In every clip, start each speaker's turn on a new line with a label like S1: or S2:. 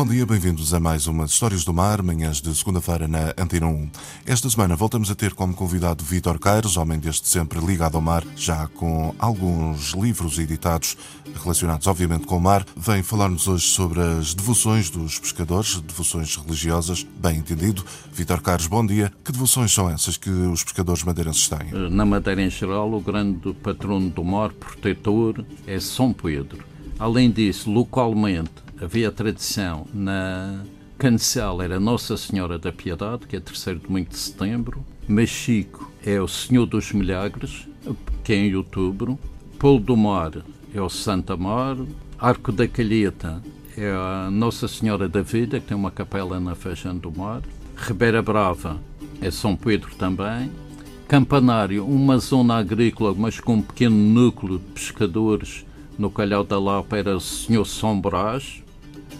S1: Bom dia, bem-vindos a mais uma Histórias do Mar, manhãs de segunda-feira na Antena 1. Esta semana voltamos a ter como convidado Vítor Caires, homem desde sempre ligado ao mar, já com alguns livros editados relacionados obviamente com o mar. Vem falar-nos hoje sobre as devoções dos pescadores, devoções religiosas, bem entendido. Vítor Caires, bom dia. Que devoções são essas que os pescadores madeirenses têm?
S2: Na Madeira em geral, o grande patrono do mar, protetor, é São Pedro. Além disso, localmente, havia tradição na Cancela era Nossa Senhora da Piedade, que é 3 de domingo de setembro. Machico é o Senhor dos Milagres, que é em outubro. Polo do Mar é o Santa Mar. Arco da Calheta é a Nossa Senhora da Vida, que tem uma capela na Feijão do Mar. Ribeira Brava é São Pedro também. Campanário, uma zona agrícola, mas com um pequeno núcleo de pescadores. No Calhau da Lapa era o Senhor São Brás,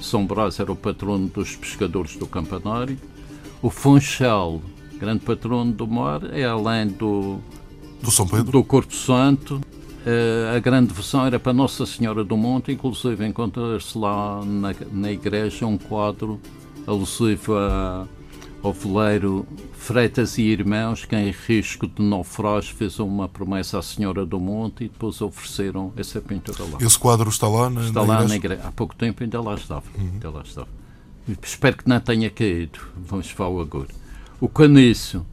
S2: são Brás era o patrono dos pescadores do Campanário. O Funchal, grande patrono do mar, é além do,
S1: do, São Pedro.
S2: do Corpo Santo. Uh, a grande devoção era para Nossa Senhora do Monte, inclusive encontra-se lá na, na igreja um quadro alusivo a ao veleiro Freitas e Irmãos, que em risco de naufrágio fez uma promessa à Senhora do Monte e depois ofereceram essa pintura lá.
S1: Esse quadro está lá na,
S2: está
S1: na
S2: lá
S1: igreja?
S2: na igreja. Há pouco tempo ainda lá estava. Uhum. Ainda lá estava. Espero que não tenha caído. Vamos falar agora. O caniço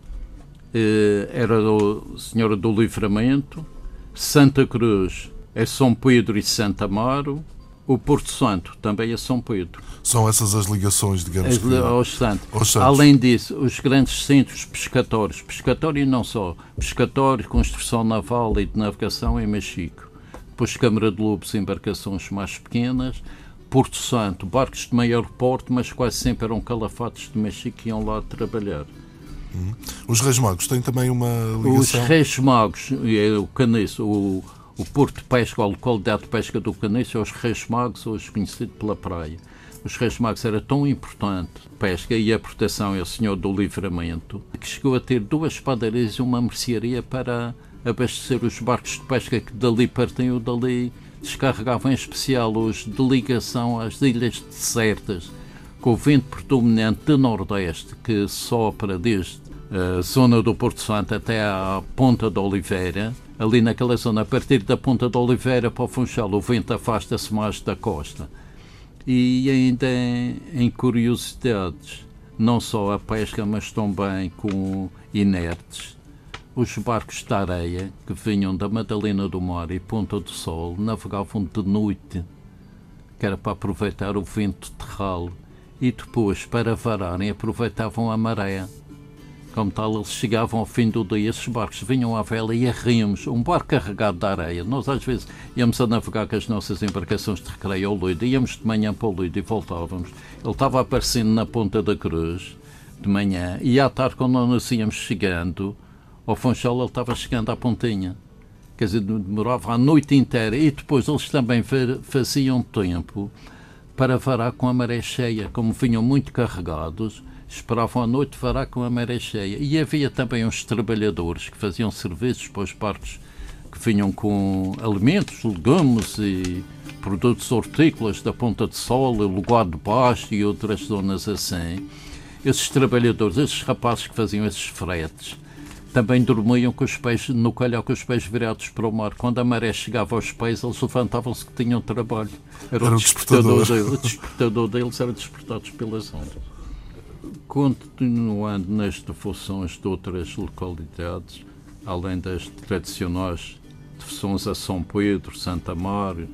S2: eh, era a Senhora do Livramento, Santa Cruz é São Pedro e Santa Amaro, o Porto Santo também é São Pedro.
S1: São essas as ligações, digamos,
S2: as,
S1: que,
S2: aos, santos.
S1: aos, santos.
S2: Além disso, os grandes centros pescatórios, pescatório e não só, pescatório, construção naval e de navegação em Machico. Depois Câmara de Lobos, embarcações mais pequenas. Porto Santo, barcos de maior porte, mas quase sempre eram calafates de Machico que iam lá trabalhar.
S1: Uhum. Os Reis Magos têm também uma ligação?
S2: Os Reis Magos, é o caniço, o o Porto de Pesca, a localidade de pesca do Caniço, é os Reis Magos, hoje conhecido pela praia. Os Reis Magos era tão importante pesca e a proteção é o Senhor do Livramento que chegou a ter duas padarias e uma mercearia para abastecer os barcos de pesca que dali partiam ou dali descarregavam em especial os de ligação às ilhas desertas com o vento predominante de nordeste que sopra desde a zona do Porto Santo até à Ponta da Oliveira ali naquela zona, a partir da Ponta da Oliveira para o Funchal, o vento afasta-se mais da costa. E ainda em, em, curiosidades, não só a pesca, mas também com inertes, os barcos de areia que vinham da Madalena do Mar e Ponta do Sol navegavam de noite, que era para aproveitar o vento terral, e depois, para vararem, aproveitavam a maré como tal, eles chegavam ao fim do dia, esses barcos vinham à vela e a ríamos, um barco carregado de areia. Nós, às vezes, íamos a navegar com as nossas embarcações de recreio ao Luido, íamos de manhã para o Luido e voltávamos. Ele estava aparecendo na ponta da cruz, de manhã, e à tarde, quando nós íamos chegando, ao Funchal, ele estava chegando à pontinha. Quer dizer, demorava a noite inteira. E depois eles também faziam tempo para varar com a maré cheia, como vinham muito carregados esperavam a noite varar com a maré cheia. E havia também uns trabalhadores que faziam serviços para os barcos que vinham com alimentos, legumes e produtos hortícolas da Ponta de Sol, Lugar de Baixo e outras zonas assim. Esses trabalhadores, esses rapazes que faziam esses fretes, também dormiam com os pés no calhau com os pés virados para o mar. Quando a maré chegava aos pés, eles levantavam-se que tinham trabalho.
S1: Era, era o despertador.
S2: despertador. o despertador deles era despertados pelas ondas. Continuando nas devoções de outras localidades, além das tradicionais devoções a São Pedro, Santa Mário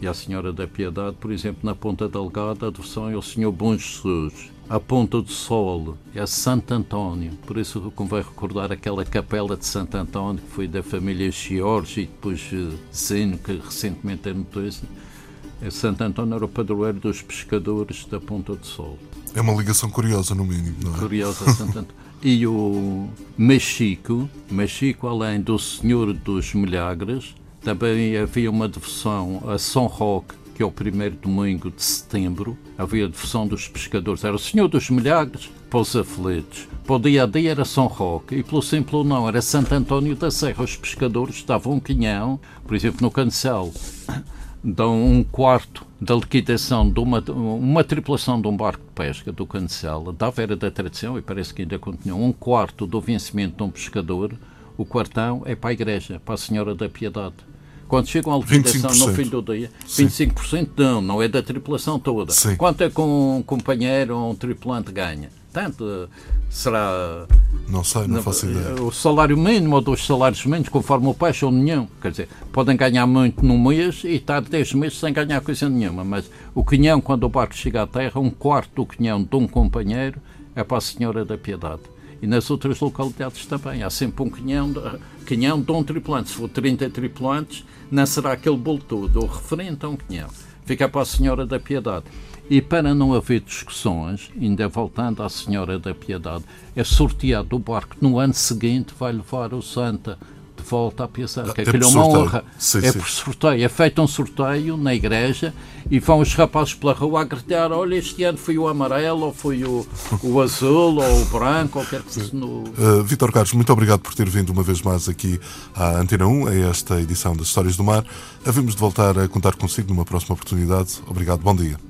S2: e à Senhora da Piedade, por exemplo, na Ponta Delgada, a devoção é ao Senhor Bom Jesus. A Ponta do Sol é a Santo António, por isso convém recordar aquela capela de Santo António que foi da família Giorgi e depois Zeno, que recentemente é notícia. Santo António era o padroeiro dos pescadores da Ponta do Sol.
S1: É uma ligação curiosa, no mínimo, não é?
S2: Curiosa, Santo E o Machico, Machico, além do Senhor dos Milagres, também havia uma devoção a São Roque, que ao primeiro domingo de setembro havia a devoção dos pescadores. Era o Senhor dos Milagres para os aflitos. Para o dia a dia era São Roque e pelo simples não era Santo António da Serra. Os pescadores davam um quinhão, por exemplo, no Cancelo, dão um quarto da liquidação de uma, uma tripulação de um barco de pesca do Cancelo, da Vera da Tradição, e parece que ainda continua, um quarto do vencimento de um pescador, o quartão é para a igreja, para a Senhora da Piedade. Quando chegam à liquidação no fim do dia, 25% Sim. não, não é da tripulação toda. Sim. Quanto é que um companheiro ou um tripulante ganha? Tanto será.
S1: Não sei, não, faço ideia.
S2: O salário mínimo ou dois salários mínimos, conforme o peixe ou nenhum. Quer dizer, podem ganhar muito num mês e estar 10 meses sem ganhar coisa nenhuma. Mas o quinhão, quando o barco chega à terra, um quarto do quinhão de um companheiro é para a Senhora da Piedade. E nas outras localidades também. Há sempre um quinhão de, quinhão de um tripulante. Se for 30 tripulantes, não será aquele bolo todo. O referente a um quinhão. Fica para a Senhora da Piedade. E para não haver discussões, ainda voltando à Senhora da Piedade, é sorteado o barco no ano seguinte vai levar o Santa volta à Piedade. Que é, é uma honra. Sim, é sim. por sorteio. É feito um sorteio na igreja e vão os rapazes pela rua a gritar: olha, este ano foi o amarelo, ou foi o, o azul, ou o branco, ou quer que seja. No...
S1: Uh, Vítor Carlos, muito obrigado por ter vindo uma vez mais aqui à Antena 1, a esta edição das Histórias do Mar. Havemos de voltar a contar consigo numa próxima oportunidade. Obrigado, bom dia.